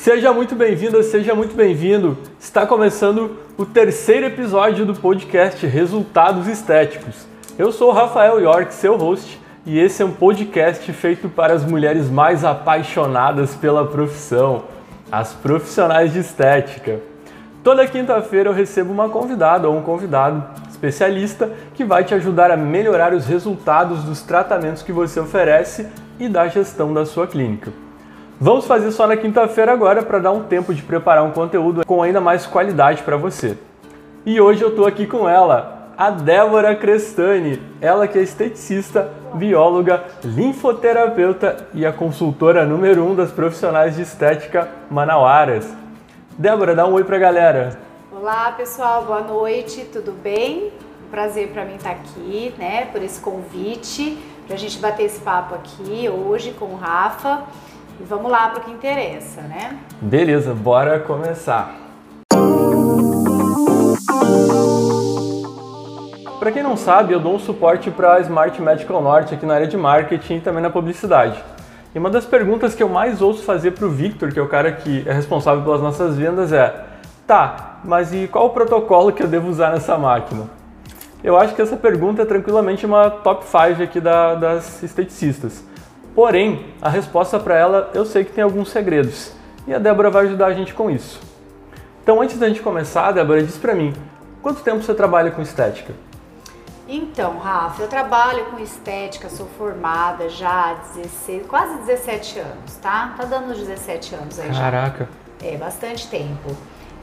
Seja muito bem-vinda, seja muito bem-vindo. Está começando o terceiro episódio do podcast Resultados Estéticos. Eu sou Rafael York, seu host, e esse é um podcast feito para as mulheres mais apaixonadas pela profissão, as profissionais de estética. Toda quinta-feira eu recebo uma convidada ou um convidado especialista que vai te ajudar a melhorar os resultados dos tratamentos que você oferece e da gestão da sua clínica. Vamos fazer só na quinta-feira agora para dar um tempo de preparar um conteúdo com ainda mais qualidade para você. E hoje eu estou aqui com ela, a Débora Crestani, ela que é esteticista, bióloga, linfoterapeuta e a consultora número um das profissionais de estética manauaras. Débora, dá um oi para a galera. Olá pessoal, boa noite, tudo bem? Um prazer para mim estar aqui, né, por esse convite, para a gente bater esse papo aqui hoje com o Rafa. E vamos lá para o que interessa, né? Beleza, bora começar. Para quem não sabe, eu dou um suporte para a Smart Medical Norte aqui na área de marketing e também na publicidade. E uma das perguntas que eu mais ouço fazer para o Victor, que é o cara que é responsável pelas nossas vendas, é: tá, mas e qual o protocolo que eu devo usar nessa máquina? Eu acho que essa pergunta é tranquilamente uma top 5 aqui da, das esteticistas. Porém, a resposta para ela eu sei que tem alguns segredos e a Débora vai ajudar a gente com isso. Então, antes da gente começar, Débora, diz para mim, quanto tempo você trabalha com estética? Então, Rafa, eu trabalho com estética, sou formada já há 16, quase 17 anos, tá? Tá dando uns 17 anos aí Caraca. já. Caraca. É, bastante tempo.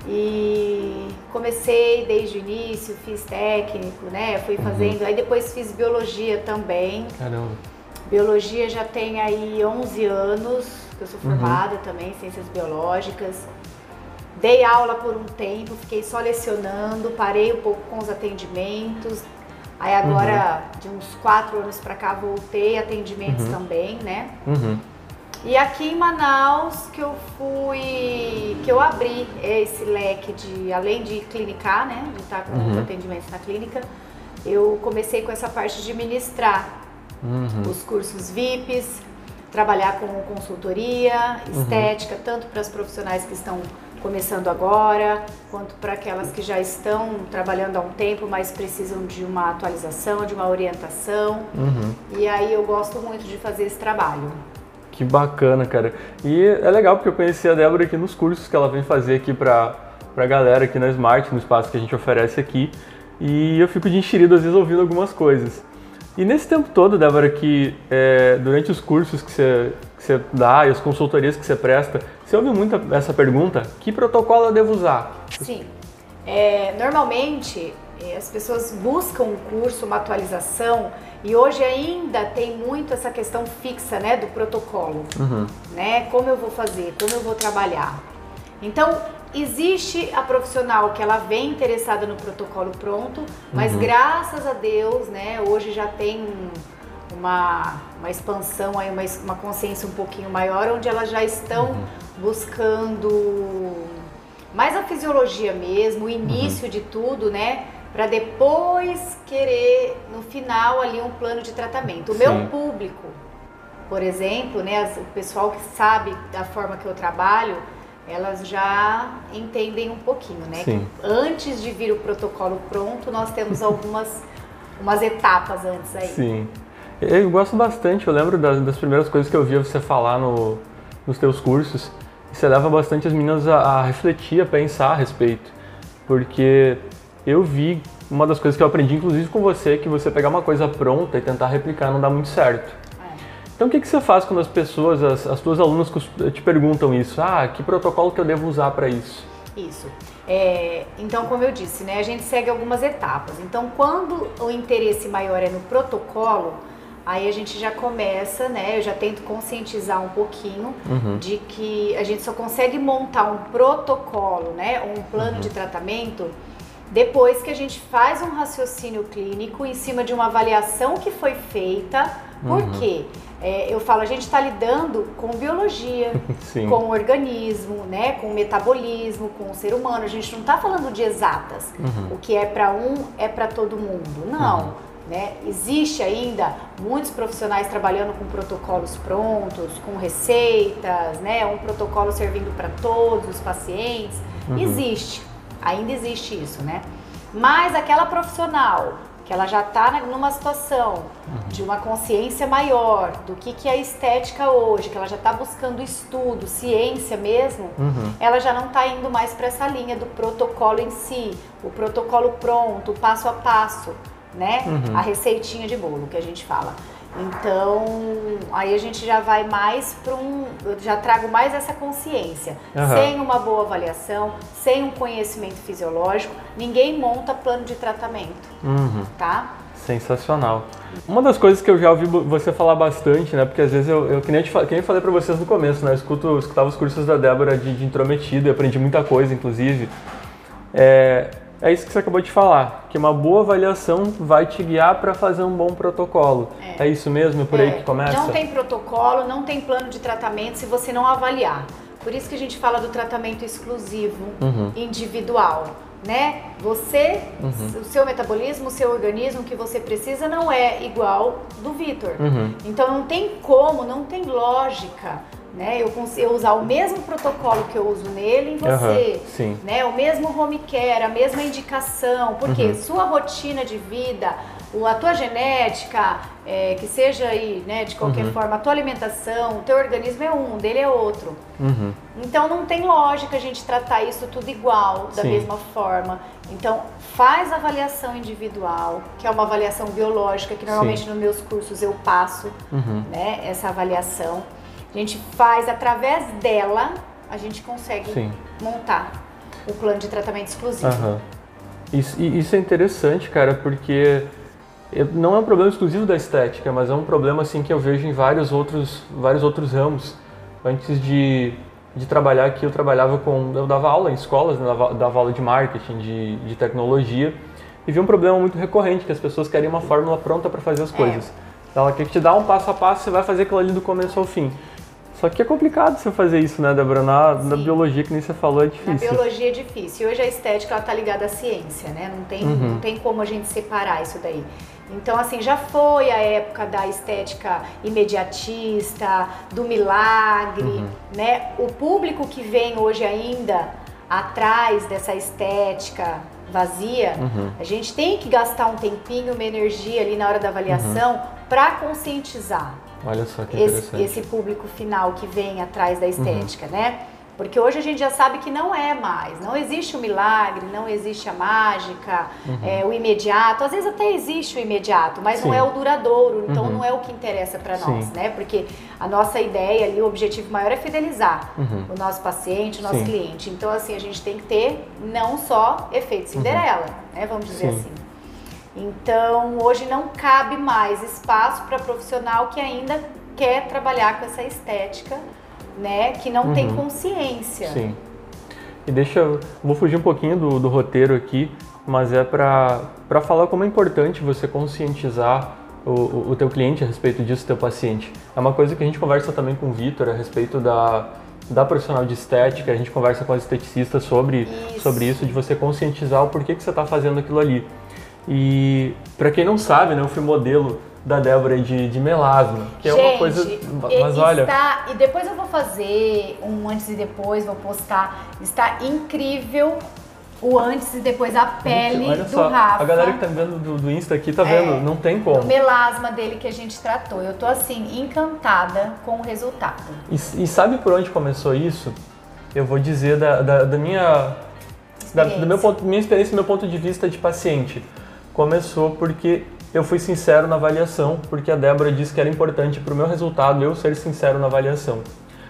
E comecei desde o início, fiz técnico, né? Fui uhum. fazendo, uhum. aí depois fiz biologia também. Caramba. Biologia já tem aí 11 anos, que eu sou uhum. formada uhum. também em ciências biológicas. Dei aula por um tempo, fiquei só lecionando, parei um pouco com os atendimentos. Aí agora, uhum. de uns quatro anos para cá, voltei atendimentos uhum. também, né? Uhum. E aqui em Manaus que eu fui, que eu abri esse leque de, além de clinicar, né, de estar com uhum. atendimentos na clínica, eu comecei com essa parte de ministrar uhum. os cursos VIPs, trabalhar com consultoria, uhum. estética, uhum. tanto para os profissionais que estão começando agora, quanto para aquelas que já estão trabalhando há um tempo, mas precisam de uma atualização, de uma orientação. Uhum. E aí eu gosto muito de fazer esse trabalho. Que bacana, cara. E é legal porque eu conheci a Débora aqui nos cursos que ela vem fazer aqui para a galera aqui na Smart, no espaço que a gente oferece aqui. E eu fico de enxerido às vezes ouvindo algumas coisas. E nesse tempo todo, Débora, que é, durante os cursos que você, que você dá e as consultorias que você presta, você ouve muito essa pergunta: que protocolo eu devo usar? Sim. É, normalmente é, as pessoas buscam um curso, uma atualização e hoje ainda tem muito essa questão fixa, né, do protocolo, uhum. né? Como eu vou fazer, como eu vou trabalhar. Então existe a profissional que ela vem interessada no protocolo pronto, mas uhum. graças a Deus, né, hoje já tem uma, uma expansão aí, uma, uma consciência um pouquinho maior, onde elas já estão uhum. buscando mais a fisiologia mesmo, o início uhum. de tudo, né? Para depois querer, no final, ali um plano de tratamento. O Sim. meu público, por exemplo, né, o pessoal que sabe da forma que eu trabalho, elas já entendem um pouquinho, né? Antes de vir o protocolo pronto, nós temos algumas umas etapas antes aí. Sim. Eu gosto bastante, eu lembro das, das primeiras coisas que eu via você falar no, nos teus cursos. Você leva bastante as meninas a, a refletir, a pensar a respeito. Porque eu vi, uma das coisas que eu aprendi inclusive com você, que você pegar uma coisa pronta e tentar replicar não dá muito certo. Então o que, que você faz quando as pessoas, as, as tuas alunas te perguntam isso? Ah, que protocolo que eu devo usar para isso? Isso. É, então, como eu disse, né, a gente segue algumas etapas. Então, quando o interesse maior é no protocolo, aí a gente já começa, né? Eu já tento conscientizar um pouquinho uhum. de que a gente só consegue montar um protocolo, né? Um plano uhum. de tratamento depois que a gente faz um raciocínio clínico em cima de uma avaliação que foi feita. Por uhum. quê? É, eu falo, a gente está lidando com biologia, com o organismo, né, com o metabolismo, com o ser humano. A gente não está falando de exatas. Uhum. O que é para um é para todo mundo. Não. Uhum. Né? Existe ainda muitos profissionais trabalhando com protocolos prontos, com receitas, né? um protocolo servindo para todos os pacientes. Uhum. Existe, ainda existe isso, né? Mas aquela profissional que ela já está numa situação uhum. de uma consciência maior do que, que é a estética hoje, que ela já está buscando estudo, ciência mesmo, uhum. ela já não está indo mais para essa linha do protocolo em si, o protocolo pronto, o passo a passo, né? Uhum. A receitinha de bolo que a gente fala. Então, aí a gente já vai mais para um. Eu já trago mais essa consciência. Uhum. Sem uma boa avaliação, sem um conhecimento fisiológico, ninguém monta plano de tratamento. Uhum. Tá? Sensacional. Uma das coisas que eu já ouvi você falar bastante, né? Porque às vezes eu, eu que, nem eu, que nem falei para vocês no começo, né? Eu escuto, eu escutava os cursos da Débora de, de intrometido e aprendi muita coisa, inclusive. É, é isso que você acabou de falar, que uma boa avaliação vai te guiar para fazer um bom protocolo. É, é isso mesmo? É por é. aí que começa? Não tem protocolo, não tem plano de tratamento se você não avaliar. Por isso que a gente fala do tratamento exclusivo, uhum. individual. Né? Você, uhum. o seu metabolismo, o seu organismo que você precisa não é igual do Vitor. Uhum. Então não tem como, não tem lógica né? Eu consigo usar o mesmo protocolo que eu uso nele em você, uhum, né? O mesmo home care, a mesma indicação, porque uhum. sua rotina de vida, a tua genética, é, que seja aí, né, de qualquer uhum. forma, a tua alimentação, o teu organismo é um, dele é outro. Uhum. Então não tem lógica a gente tratar isso tudo igual, da Sim. mesma forma. Então faz avaliação individual, que é uma avaliação biológica, que normalmente Sim. nos meus cursos eu passo, uhum. né, essa avaliação. A gente faz através dela, a gente consegue Sim. montar o plano de tratamento exclusivo. Uhum. Isso, isso é interessante, cara, porque não é um problema exclusivo da estética, mas é um problema assim que eu vejo em vários outros, vários outros ramos. Antes de, de trabalhar aqui, eu trabalhava com, eu dava aula em escolas, né, dava, dava aula de marketing, de, de tecnologia, e vi um problema muito recorrente que as pessoas querem uma fórmula pronta para fazer as é. coisas. É. Ela quer te dar um passo a passo, você vai fazer aquilo ali do começo ao fim. Só que é complicado você fazer isso, né, Débora? Na, na, biologia, que nem você falou, é difícil. Na biologia é difícil. Hoje a estética ela tá ligada à ciência, né? Não tem, uhum. não tem como a gente separar isso daí. Então, assim, já foi a época da estética imediatista, do milagre, uhum. né? O público que vem hoje ainda atrás dessa estética vazia, uhum. a gente tem que gastar um tempinho, uma energia ali na hora da avaliação uhum. para conscientizar. Olha só que esse, esse, público final que vem atrás da estética, uhum. né? Porque hoje a gente já sabe que não é mais, não existe o milagre, não existe a mágica, uhum. é, o imediato. Às vezes até existe o imediato, mas Sim. não é o duradouro, então uhum. não é o que interessa para nós, né? Porque a nossa ideia ali, o objetivo maior é fidelizar uhum. o nosso paciente, o nosso Sim. cliente. Então, assim, a gente tem que ter não só efeito Cinderela, né? Vamos dizer Sim. assim. Então, hoje não cabe mais espaço para profissional que ainda quer trabalhar com essa estética, né? Que não uhum. tem consciência. Sim. E deixa eu. Vou fugir um pouquinho do, do roteiro aqui, mas é para falar como é importante você conscientizar o, o, teu cliente a respeito disso, teu paciente. É uma coisa que a gente conversa também com o Vitor a respeito da, da profissional de estética, a gente conversa com as esteticistas sobre isso, sobre isso de você conscientizar o porquê que você está fazendo aquilo ali. E para quem não sabe, né, eu fui modelo da Débora de, de melasma, que Gente, é uma coisa. Mas olha. Está, e depois eu vou fazer um antes e depois, vou postar. Está incrível o antes e depois a pele Gente, olha do só, Rafa. A galera que tá vendo do, do Insta aqui tá vendo, é, não tem como. O melasma dele que a gente tratou. Eu tô assim, encantada com o resultado. E, e sabe por onde começou isso? Eu vou dizer da, da, da minha. Da, do meu ponto, minha experiência, meu ponto de vista de paciente começou porque eu fui sincero na avaliação, porque a Débora disse que era importante para o meu resultado eu ser sincero na avaliação.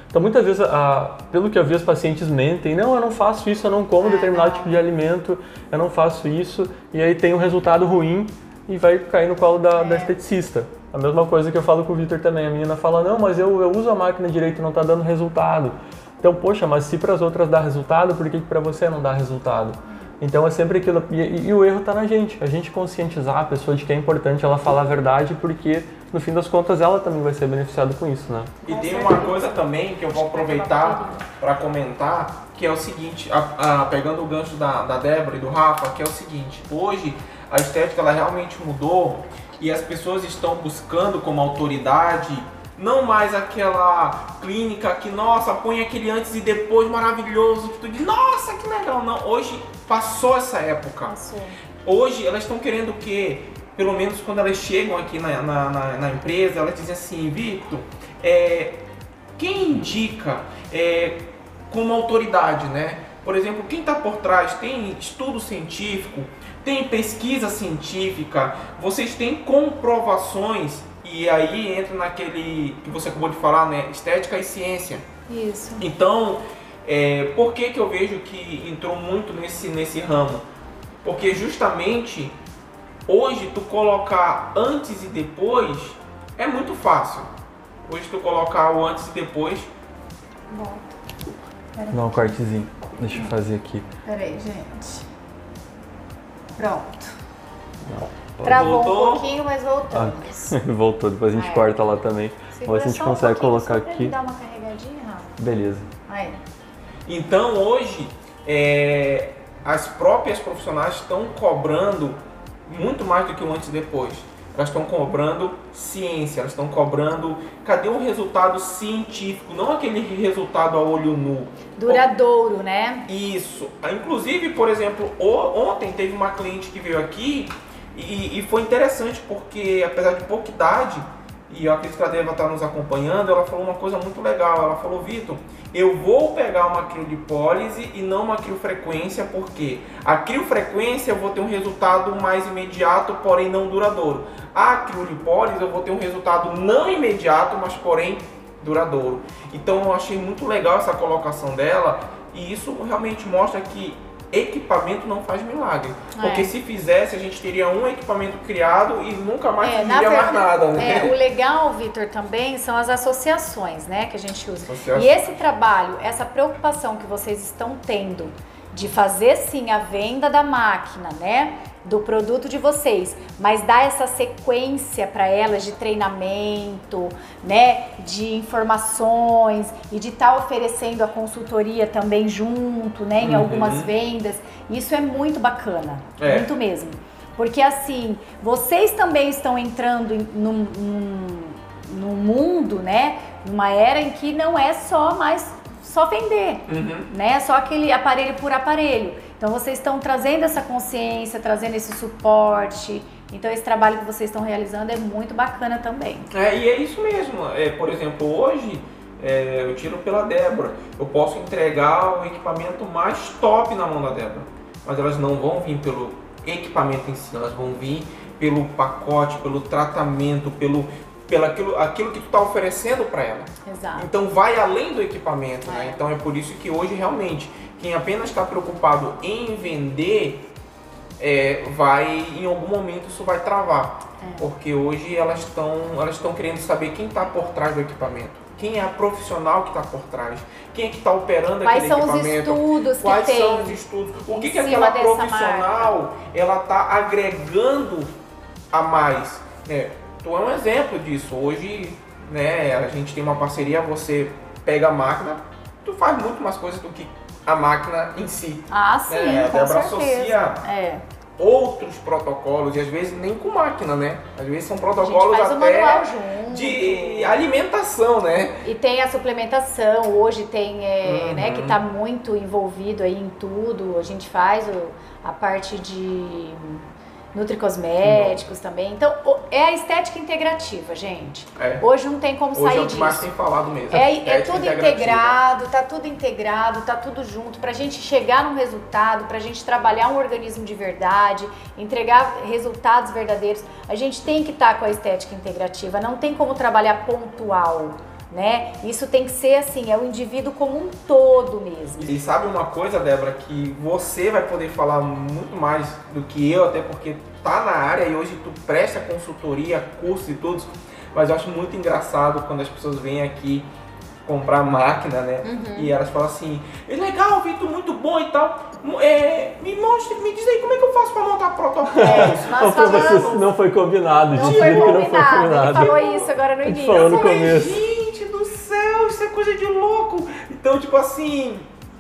Então, muitas vezes, a, pelo que eu vi, os pacientes mentem: não, eu não faço isso, eu não como determinado tipo de alimento, eu não faço isso, e aí tem um resultado ruim e vai cair no colo da, da esteticista. A mesma coisa que eu falo com o Victor também: a menina fala, não, mas eu, eu uso a máquina direito e não está dando resultado. Então, poxa, mas se para as outras dá resultado, por que, que para você não dá resultado? Então é sempre aquilo. E, e o erro está na gente. A gente conscientizar a pessoa de que é importante ela falar a verdade, porque no fim das contas ela também vai ser beneficiada com isso, né? E tem uma coisa também que eu vou aproveitar para comentar, que é o seguinte, a, a, pegando o gancho da, da Débora e do Rafa, que é o seguinte, hoje a estética ela realmente mudou e as pessoas estão buscando como autoridade não mais aquela clínica que, nossa, põe aquele antes e depois maravilhoso, que tu diz, nossa, que legal. Não, hoje passou essa época. Passou. Hoje elas estão querendo o quê? Pelo menos quando elas chegam aqui na, na, na, na empresa, elas dizem assim, Victor, é, quem indica é, como autoridade, né? Por exemplo, quem está por trás tem estudo científico, tem pesquisa científica, vocês têm comprovações e aí entra naquele que você acabou de falar, né? Estética e ciência. Isso. Então, é, por que, que eu vejo que entrou muito nesse, nesse ramo? Porque justamente hoje tu colocar antes e depois é muito fácil. Hoje tu colocar o antes e depois. Volta. Dá um cortezinho. Deixa eu fazer aqui. Peraí, gente. Pronto. Não. Travou Voltou? um pouquinho, mas voltamos. Voltou, depois a gente É. corta lá também. Segura Ou se a gente um consegue pouquinho, colocar aqui. dar uma carregadinha, Rafa. Beleza. Aí. Então hoje é, as próprias profissionais estão cobrando muito mais do que o antes e depois. Elas estão cobrando ciência, elas estão cobrando. Cadê o resultado científico? Não aquele resultado a olho nu. Duradouro, né? Isso. Inclusive, por exemplo, ontem teve uma cliente que veio aqui e, e foi interessante porque, apesar de pouca idade, e eu acredito que ela deve estar nos acompanhando, ela falou uma coisa muito legal. Ela falou, Vitor, eu vou pegar uma criolipólise e não uma criofrequência, porque a criofrequência eu vou ter um resultado mais imediato, porém não duradouro. A criolipólise eu vou ter um resultado não imediato, mas porém duradouro. Então eu achei muito legal essa colocação dela e isso realmente mostra que equipamento não faz milagre. Porque É. se fizesse, a gente teria um equipamento criado e nunca mais É, teria mais nada, né? é, o legal, Vitor, também são as associações, né, que a gente usa. Associação. E esse trabalho, essa preocupação que vocês estão tendo de fazer sim a venda da máquina, né, do produto de vocês, mas dar essa sequência para elas de treinamento, né, de informações e de estar oferecendo a consultoria também junto, né, em Uhum. algumas vendas. Isso é muito bacana, É. muito mesmo. Porque assim, vocês também estão entrando em- num, num, num mundo, né? Numa era em que não é só mais só vender, Uhum. né? Só aquele aparelho por aparelho. Então vocês estão trazendo essa consciência, trazendo esse suporte. Então esse trabalho que vocês estão realizando é muito bacana também. É, e é isso mesmo. É, por exemplo, hoje é, eu tiro pela Débora. Eu posso entregar o equipamento mais top na mão da Débora. Mas elas não vão vir pelo equipamento em si, elas vão vir pelo pacote, pelo tratamento, pelo, pelo aquilo, aquilo que tu está oferecendo para ela. Exato. Então vai além do equipamento, né? É. Então é por isso que hoje realmente quem apenas está preocupado em vender é, vai em algum momento isso vai travar, É. porque hoje elas estão elas estão querendo saber quem está por trás do equipamento, quem é a profissional que está por trás, quem é que está operando Quais aquele são os equipamento. estudos Quais que são os estudos? O que, que aquela profissional ela está agregando a mais? Né? Tu é um exemplo disso. Hoje, né, a gente tem uma parceria, você pega a máquina, tu faz muito mais coisas do que a máquina em si. Ah, sim, É, a Débora certeza. associa É. Outros protocolos, e às vezes nem com máquina, né? Às vezes são protocolos até de alimentação, né? E tem a suplementação, hoje tem, é, Uhum. né, que está muito envolvido aí em tudo. A gente faz o- a parte de nutricosméticos também. Então, é a estética integrativa, gente. É. Hoje não tem como Hoje é sair o que mais disso. tem falado mesmo. É, é tudo integrado, tá tudo integrado, tá tudo junto pra gente chegar num resultado, pra gente trabalhar um organismo de verdade, entregar resultados verdadeiros. A gente tem que estar com a estética integrativa, não tem como trabalhar pontual, né? Isso tem que ser assim, é o indivíduo como um todo mesmo. E sabe uma coisa, Débora, que você vai poder falar muito mais do que eu, até porque tá na área e hoje tu presta consultoria, cursos e tudo, mas eu acho muito engraçado quando as pessoas vêm aqui comprar máquina, né? Uhum. E elas falam assim, é legal, Vitor, muito bom e tal. É, me mostre, me diz aí como é que eu faço pra montar protocolos. É, Não foi, não foi combinado, Não gente. foi que não foi combinado. Ele combinado. falou isso agora no início. falou no começo. Coisa de louco. Então, tipo assim,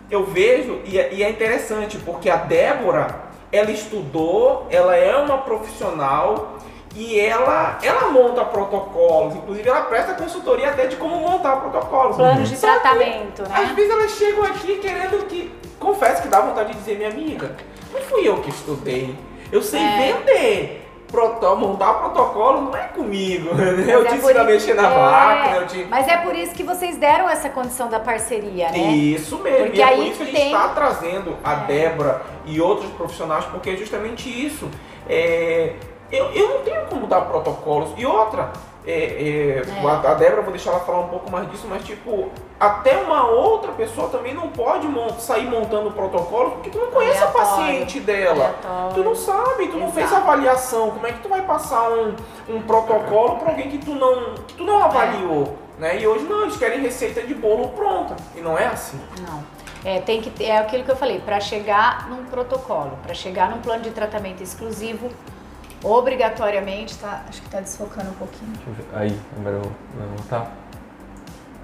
eu vejo e é, e é interessante porque a Débora, ela estudou, ela é uma profissional E ela, ela monta protocolos, inclusive ela presta consultoria até de como montar protocolos. Planos de Só que, tratamento, Às né? vezes elas chegam aqui querendo que. Confesso que dá vontade de dizer, minha amiga, não fui eu que estudei. Eu sei É. vender. Proto, montar protocolo não é comigo. eu Mas é ensino por a i- mexer na é, máquina, eu te. Mas é por isso que vocês deram essa condição da parceria, né? Isso mesmo, Porque e é aí por isso que a gente está trazendo a É. Débora e outros profissionais, porque é justamente isso. É, eu, eu não tenho como dar protocolos. E outra, é, é, a a Débora, vou deixar ela falar um pouco mais disso, mas tipo, até uma outra pessoa também não pode sair montando protocolo porque tu não conhece a Aleatório. paciente dela. Aleatório. Tu não sabe, tu não fez Exato. avaliação. Como é que tu vai passar um, um protocolo para alguém que tu não, que tu não avaliou? Né? E hoje não, eles querem receita de bolo pronta. E não é assim. Não. É, tem que é aquilo que eu falei, para chegar num protocolo, para chegar num plano de tratamento exclusivo, obrigatoriamente, tá, acho que tá desfocando um pouquinho. Deixa eu ver. Aí, agora eu vou vai voltar.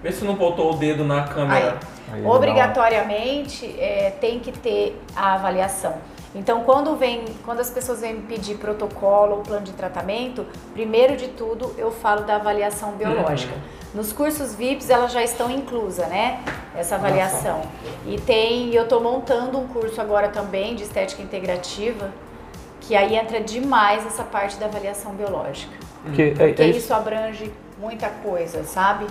Vê se não botou o dedo na câmera. Aí uma- Obrigatoriamente é, tem que ter a avaliação. Então, quando, vem, quando as pessoas vêm me pedir protocolo ou plano de tratamento, primeiro de tudo eu falo da avaliação biológica. Nos cursos VIPs elas já estão inclusa, né? Essa avaliação. E tem, eu estou montando um curso agora também de estética integrativa, que aí entra demais essa parte da avaliação biológica. Porque é, Porque é isso, isso abrange muita coisa, sabe?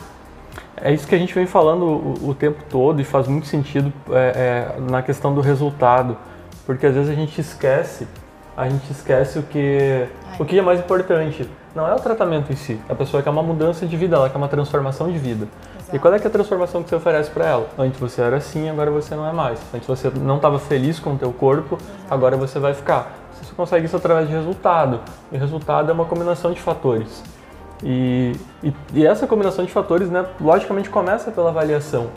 é isso que a gente vem falando o, o tempo todo e faz muito sentido é, é, na questão do resultado. Porque às vezes a gente esquece, a gente esquece o que, Ai. o que é mais importante. Não é o tratamento em si. A pessoa quer uma mudança de vida, ela quer uma transformação de vida. Exato. E qual é, é a transformação que você oferece para ela? Antes você era assim, agora você não é mais. Antes você não estava feliz com o teu corpo, agora você vai ficar. Você consegue isso através de resultado. E resultado é uma combinação de fatores. E, e, e essa combinação de fatores, né, logicamente começa pela avaliação.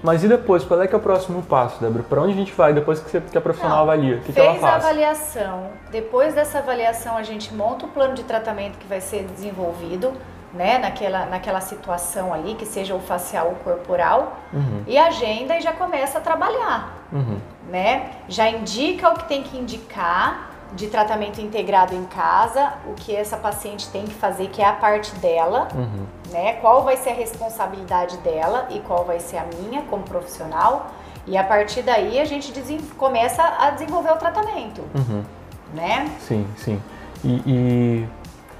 Mas e depois? Qual é que é o próximo passo, Débora? Para onde a gente vai depois que, você, que a profissional Não, avalia? O que, que Fez ela a faz? avaliação. Depois dessa avaliação, a gente monta o plano de tratamento que vai ser desenvolvido, né, naquela, naquela situação ali, que seja o facial ou corporal, Uhum, e agenda e já começa a trabalhar, uhum, né? Já indica o que tem que indicar de tratamento integrado em casa, o que essa paciente tem que fazer, que é a parte dela, uhum. né? Qual vai ser a responsabilidade dela e qual vai ser a minha como profissional. E a partir daí a gente começa a desenvolver o tratamento, Uhum. né? Sim, sim. E, e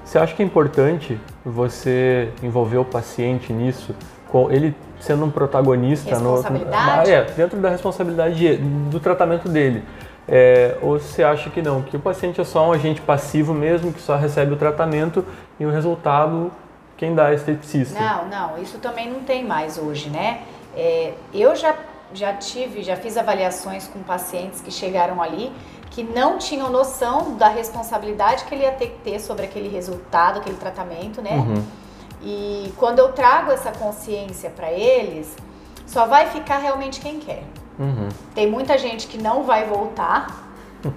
você acha que é importante você envolver o paciente nisso, com ele sendo um protagonista no, Responsabilidade? é, dentro da responsabilidade de- do tratamento dele? É, ou você acha que não, que o paciente é só um agente passivo mesmo, que só recebe o tratamento e o resultado quem dá é esteticista? Não, não, isso também não tem mais hoje, né? É, eu já, já tive, já fiz avaliações com pacientes que chegaram ali que não tinham noção da responsabilidade que ele ia ter que ter sobre aquele resultado, aquele tratamento, né? Uhum. E quando eu trago essa consciência para eles, só vai ficar realmente quem quer. Uhum. Tem muita gente que não vai voltar,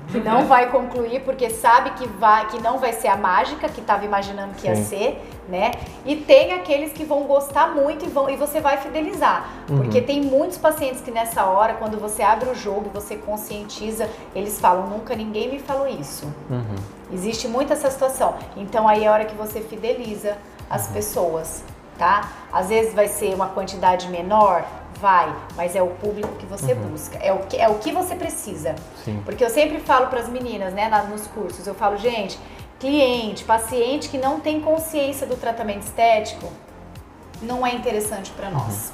que não vai concluir porque sabe que vai, que não vai ser a mágica que estava imaginando que ia Sim. ser, né? E tem aqueles que vão gostar muito e vão e você vai fidelizar, Uhum. porque tem muitos pacientes que nessa hora, quando você abre o jogo e você conscientiza, eles falam nunca ninguém me falou isso. Uhum. Existe muito essa situação. Então aí é a hora que você fideliza as Uhum. pessoas, tá? Às vezes vai ser uma quantidade menor, vai, mas é o público que você Uhum. busca, é o que, é o que você precisa. Sim. Porque eu sempre falo para as meninas, né, na- nos cursos, eu falo, gente, cliente, paciente que não tem consciência do tratamento estético, não é interessante para nós.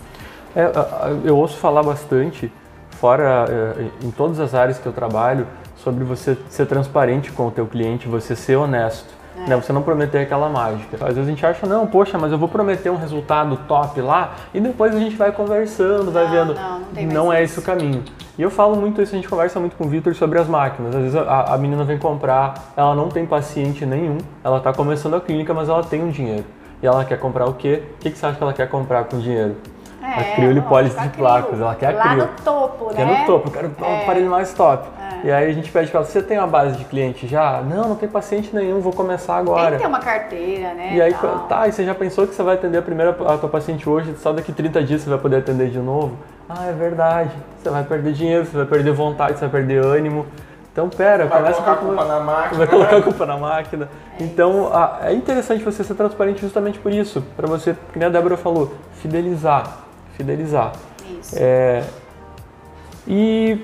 É, a- a- eu ouço falar bastante, fora é, em todas as áreas que eu trabalho, sobre você ser transparente com o teu cliente, você ser honesto. É. Né? Você não prometer aquela mágica. Às vezes a gente acha, não, poxa, mas eu vou prometer um resultado top lá e depois a gente vai conversando, vai Não, vendo. não, não tem mais é isso. esse o caminho. E eu falo muito isso, a gente conversa muito com o Vitor sobre as máquinas. Às vezes a, a menina vem comprar, ela não tem paciente nenhum, ela está começando a clínica, mas ela tem um dinheiro. E ela quer comprar o quê? O que, que você acha que ela quer comprar com dinheiro? a criolipólise É, a de crio. placas, ela quer a Lá crio. no topo, Quer né? no topo, eu quero um É. aparelho mais top. E aí a gente pede pra ela, você tem uma base de cliente já? Não, não tem paciente nenhum, vou começar Tem agora. que ter uma carteira, né? E aí, tal. tá, e você já pensou que você vai atender a primeira a tua paciente hoje, só daqui 30 dias você vai poder atender de novo? Ah, é verdade. Você vai perder dinheiro, você vai perder vontade, você vai perder ânimo. Então, pera, Vai começa colocar a com- culpa na máquina. Vai colocar a culpa na máquina. Então, a- é interessante você ser transparente justamente por isso. Para você, que nem a Débora falou, fidelizar. Fidelizar. Isso. É, e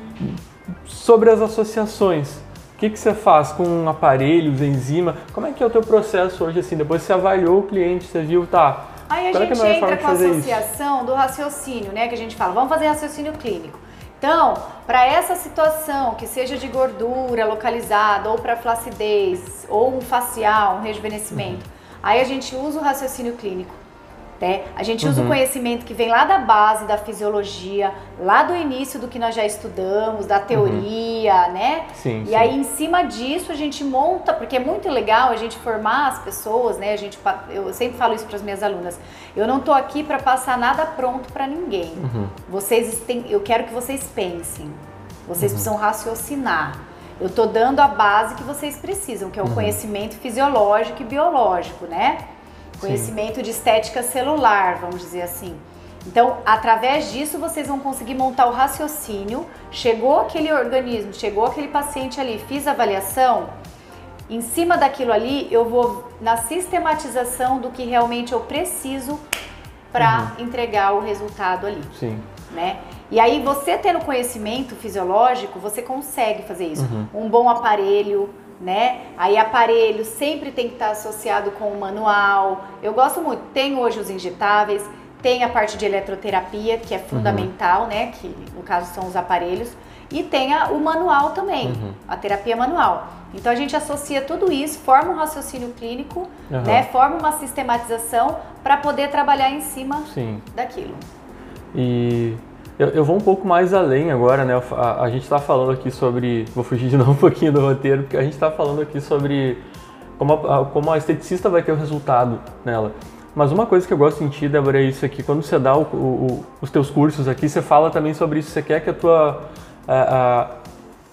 sobre as associações, o que, que você faz com aparelhos, enzima? Como é que é o teu processo hoje, assim? Depois você avaliou o cliente, você viu, tá... Aí a qual é é gente forma entra com a fazer isso? associação do raciocínio, né? Que a gente fala, vamos fazer raciocínio clínico. Então, para essa situação, que seja de gordura localizada, ou para flacidez, ou um facial, um rejuvenescimento, aí a gente usa o raciocínio clínico. Né? A gente usa o conhecimento que vem lá da base da fisiologia, lá do início do que nós já estudamos, da teoria, né? Sim, E sim. aí, em cima disso, a gente monta, porque é muito legal a gente formar as pessoas, né? A gente, eu sempre falo isso para as minhas alunas. Eu não tô aqui para passar nada pronto para ninguém. Uhum. Vocês têm, eu quero que vocês pensem. Vocês Uhum. precisam raciocinar. Eu tô dando a base que vocês precisam, que é o Uhum. conhecimento fisiológico e biológico, né? Conhecimento de estética celular, vamos dizer assim. Então, através disso, vocês vão conseguir montar o raciocínio. Chegou aquele organismo, chegou aquele paciente ali, fiz a avaliação. Em cima daquilo ali, eu vou na sistematização do que realmente eu preciso para entregar o resultado ali Sim. né? E aí você tendo conhecimento fisiológico, você consegue fazer isso. Uhum. Um bom aparelho, né? Aí aparelho sempre tem que estar associado com o manual. Eu gosto muito. Tem hoje os injetáveis, tem a parte de eletroterapia, que é Uhum. fundamental, né? Que no caso são os aparelhos. E tem a- o manual também, Uhum. a terapia manual. Então a gente associa tudo isso, forma um raciocínio clínico, Uhum. né? Forma uma sistematização para poder trabalhar em cima Sim. daquilo. E eu, eu vou um pouco mais além agora, né? A, a gente está falando aqui sobre. Vou fugir de novo um pouquinho do roteiro, porque a gente está falando aqui sobre como a, como a esteticista vai ter o resultado nela. Mas uma coisa que eu gosto em ti, Débora, é isso aqui. Quando você dá o- o- os teus cursos aqui, você fala também sobre isso. Você quer que a tua. a- a-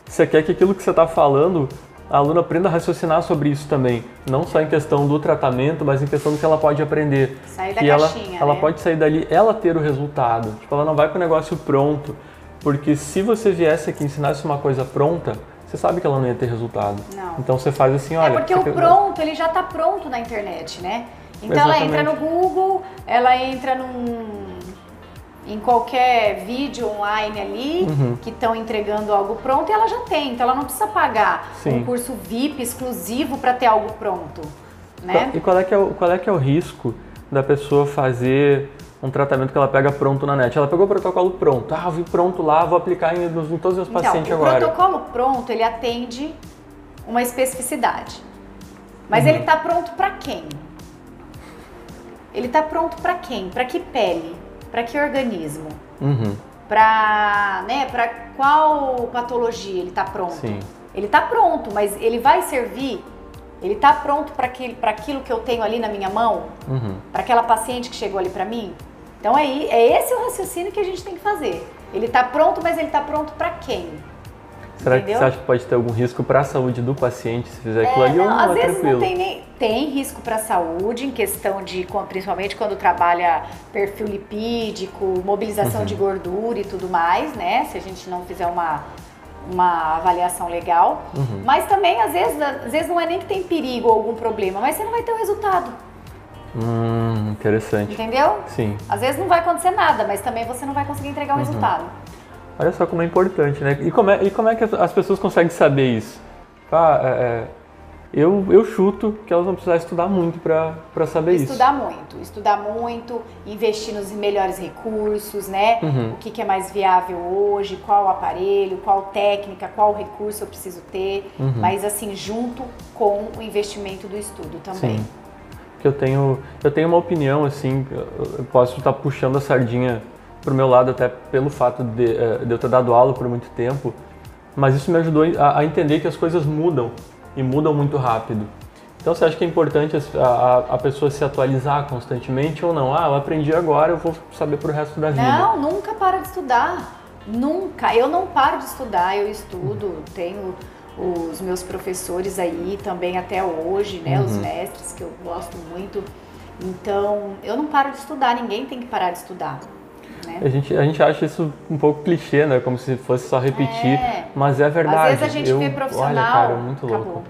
você quer que aquilo que você está falando, a aluna aprenda a raciocinar sobre isso também. Não só em questão do tratamento, mas em questão do que ela pode aprender. Sair da ela, caixinha, ela né? pode sair dali, ela ter o resultado. Tipo, ela não vai com o negócio pronto. Porque se você viesse aqui e ensinasse uma coisa pronta, você sabe que ela não ia ter resultado. Não. Então você faz assim, olha... é porque o pronto, ele já tá pronto na internet, né? Então ela entra no Exatamente. Google, ela entra num em qualquer vídeo online ali Uhum. que estão entregando algo pronto e ela já tem. Então ela não precisa pagar Sim. um curso VIP exclusivo para ter algo pronto, né? E qual é, que é o, qual é que é o risco da pessoa fazer um tratamento que ela pega pronto na net? Ela pegou o protocolo pronto. Ah, eu vi pronto lá, vou aplicar em, em todos os meus pacientes então, o agora. protocolo pronto, ele atende uma especificidade. Mas Uhum. ele tá pronto para quem? Ele tá pronto para quem? Para que pele? Para que organismo? Uhum, Para, né, para qual patologia ele tá pronto? sim. Ele tá pronto, mas ele vai servir? Ele tá pronto para aquilo, que eu tenho ali na minha mão? Uhum. Para aquela paciente que chegou ali para mim? Então é, é esse o raciocínio que a gente tem que fazer. Ele tá pronto, mas ele tá pronto para quem? Será que Entendeu? você acha que pode ter algum risco para a saúde do paciente se fizer aquilo ali É, ou não, não às é vezes tranquilo? não tem nem tem risco para a saúde em questão de principalmente quando trabalha perfil lipídico, mobilização Uhum. de gordura e tudo mais, né? Se a gente não fizer uma uma avaliação legal, Uhum. mas também às vezes às vezes não é nem que tem perigo ou algum problema, mas você não vai ter o resultado, Hum, interessante. entendeu? Sim. Às vezes não vai acontecer nada, mas também você não vai conseguir entregar o Uhum. resultado. Olha só como é importante, né? E como é, e como é que as- as pessoas conseguem saber isso? Ah, é, é, eu, eu chuto que elas vão precisar estudar muito para saber isso. Estudar muito, estudar muito, investir nos melhores recursos, né? Uhum. O que, que é mais viável hoje, qual aparelho, qual técnica, qual recurso eu preciso ter, Uhum. mas assim, junto com o investimento do estudo também. Sim. Que eu tenho, eu tenho uma opinião, assim, eu posso estar puxando a sardinha pro meu lado até pelo fato de, eh, de eu ter dado aula por muito tempo, mas isso me ajudou a, a entender que as coisas mudam e mudam muito rápido. Então você acha que é importante a, a- a pessoa se atualizar constantemente ou não? Ah, eu aprendi agora, eu vou saber pro resto da vida. Não, nunca para de estudar. Nunca. Eu não paro de estudar, eu estudo, tenho os meus professores aí também até hoje, né? Os Uhum. mestres que eu gosto muito. Então, eu não paro de estudar, ninguém tem que parar de estudar. Né? A gente, a gente acha isso um pouco clichê, né? Como se fosse só repetir, é. mas é verdade. Às vezes a gente eu, vê profissional. Olha, cara, muito acabou. louco.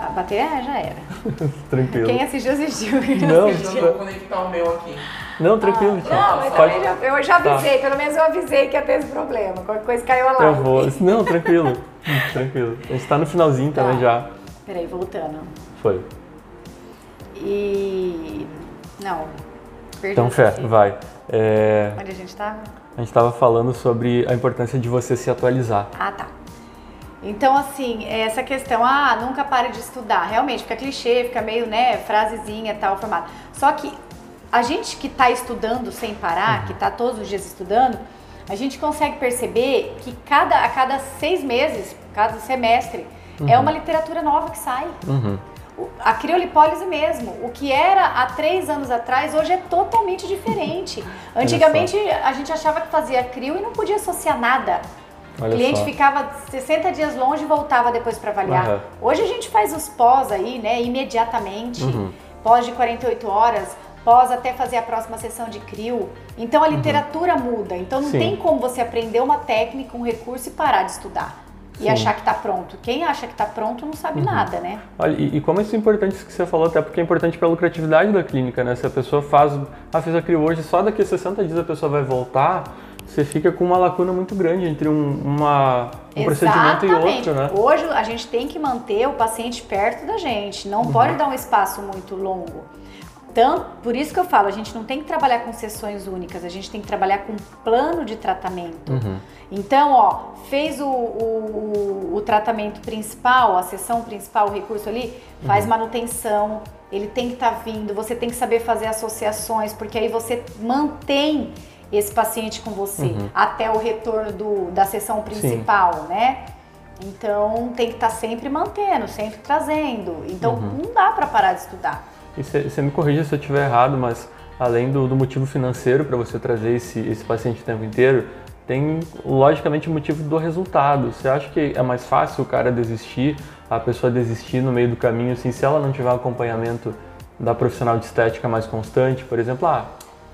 A ah, bater é, já era. tranquilo. Quem assistiu, assistiu. Não, assistiu. vou conectar o meu aqui. Não, tranquilo. Ah, não, mas Pode... já, eu já tá. avisei, tá. pelo menos eu avisei que ia ter esse problema. Qualquer coisa caiu a live. Eu vou. Não, tranquilo. tranquilo. A gente tá no finalzinho tá. também já. Peraí, voltando. Foi. E. Não. Perdi então, Fé, vai. É... Onde a gente estava? A gente estava falando sobre a importância de você se atualizar. Ah, tá. Então, assim, essa questão, ah, nunca pare de estudar. Realmente, fica clichê, fica meio, né, frasezinha tal, formato. Só que a gente que está estudando sem parar, uhum. que está todos os dias estudando, a gente consegue perceber que cada, a cada seis meses, cada semestre, é uhum. é uma literatura nova que sai. Uhum a criolipólise mesmo. O que era há três anos atrás, hoje é totalmente diferente. Antigamente a gente achava que fazia crio e não podia associar nada. Olha o cliente só. ficava 60 dias longe e voltava depois para avaliar. Uhum. Hoje a gente faz os pós aí, né, imediatamente. Uhum. Pós de 48 horas, pós até fazer a próxima sessão de crio. Então a uhum. literatura uhum. muda. Então não Sim. tem como você aprender uma técnica, um recurso e parar de estudar e Sim. achar que está pronto. Quem acha que está pronto não sabe uhum. nada, né? Olha, e, e, como isso é importante isso que você falou, até porque é importante para a lucratividade da clínica, né? Se a pessoa faz, ah, fez a crio hoje, só daqui a 60 dias a pessoa vai voltar, você fica com uma lacuna muito grande entre um, uma, um procedimento e outro, né? Hoje a gente tem que manter o paciente perto da gente, não uhum. pode dar um espaço muito longo. Então, por isso que eu falo, a gente não tem que trabalhar com sessões únicas, a gente tem que trabalhar com plano de tratamento. Uhum. Então, ó, fez o, o, o, tratamento principal, a sessão principal, o recurso ali, faz uhum. manutenção, ele tem que estar tá vindo, você tem que saber fazer associações, porque aí você mantém esse paciente com você uhum. até o retorno do, da sessão principal, Sim. né? Então tem que estar tá sempre mantendo, sempre trazendo. Então uhum. não dá para parar de estudar. E você me corrija se eu estiver errado, mas além do, do motivo financeiro para você trazer esse, esse paciente o tempo inteiro, tem logicamente o motivo do resultado. Você acha que é mais fácil o cara desistir, a pessoa desistir no meio do caminho, assim, se ela não tiver acompanhamento da profissional de estética mais constante, por exemplo, ah,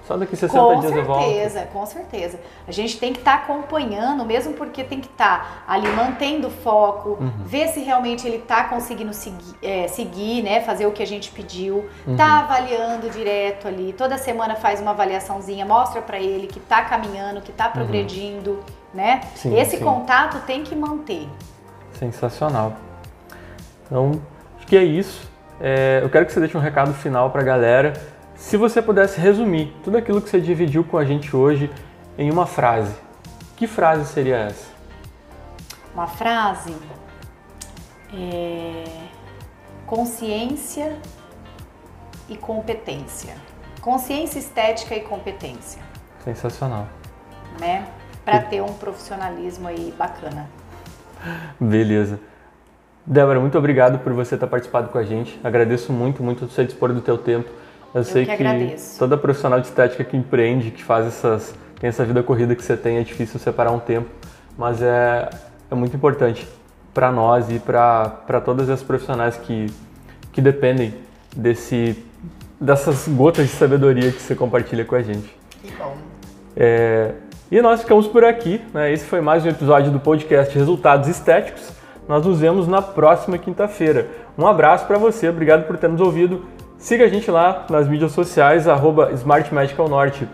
só daqui 60 com dias certeza, eu volto. Com certeza, com certeza. A gente tem que estar tá acompanhando, mesmo porque tem que estar tá ali mantendo o foco, uhum. ver se realmente ele está conseguindo seguir, é, seguir, né, fazer o que a gente pediu, uhum. tá avaliando direto ali, toda semana faz uma avaliaçãozinha, mostra para ele que está caminhando, que está uhum. progredindo, uhum. né? Sim, Esse sim. contato tem que manter. Sensacional. Então, acho que é isso. É, eu quero que você deixe um recado final para a galera se você pudesse resumir tudo aquilo que você dividiu com a gente hoje em uma frase, que frase seria essa? Uma frase é consciência e competência. Consciência estética e competência. Sensacional. Né? Para ter um profissionalismo aí bacana. Beleza. Débora, muito obrigado por você ter participado com a gente. Agradeço muito, muito você dispor do teu tempo eu, sei que, que toda profissional de estética que empreende, que faz essas, tem essa vida corrida que você tem, é difícil separar um tempo, mas é, é muito importante para nós e para todas as profissionais que, que dependem desse, dessas gotas de sabedoria que você compartilha com a gente. Que bom. É, e nós ficamos por aqui. Né? Esse foi mais um episódio do podcast Resultados Estéticos. Nós nos vemos na próxima quinta-feira. Um abraço para você, obrigado por ter nos ouvido Siga a gente lá nas mídias sociais, arroba Smart Medical Norte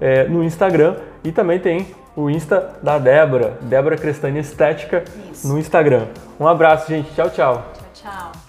é, no Instagram e também tem o Insta da Débora, Débora Crestani Estética Isso. no Instagram. Um abraço, gente. Tchau, tchau. Tchau, tchau.